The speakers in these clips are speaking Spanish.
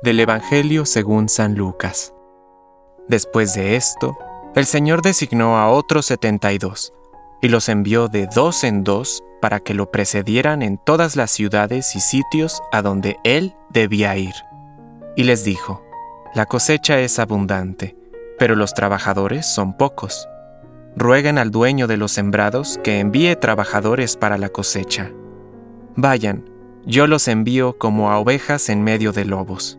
Del Evangelio según San Lucas. Después de esto, el Señor designó a otros setenta y dos, y los envió de dos en dos para que lo precedieran en todas las ciudades y sitios a donde Él debía ir. Y les dijo, La cosecha es abundante, pero los trabajadores son pocos. Rueguen al dueño de los sembrados que envíe trabajadores para la cosecha. Vayan, yo los envío como a ovejas en medio de lobos.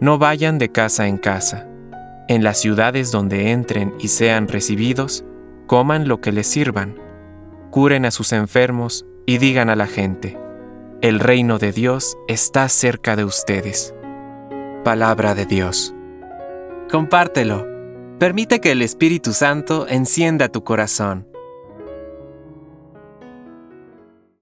No vayan de casa en casa. En las ciudades donde entren y sean recibidos, coman lo que les sirvan. Curen a sus enfermos y digan a la gente, el reino de Dios está cerca de ustedes. Palabra de Dios. Compártelo. Permite que el Espíritu Santo encienda tu corazón.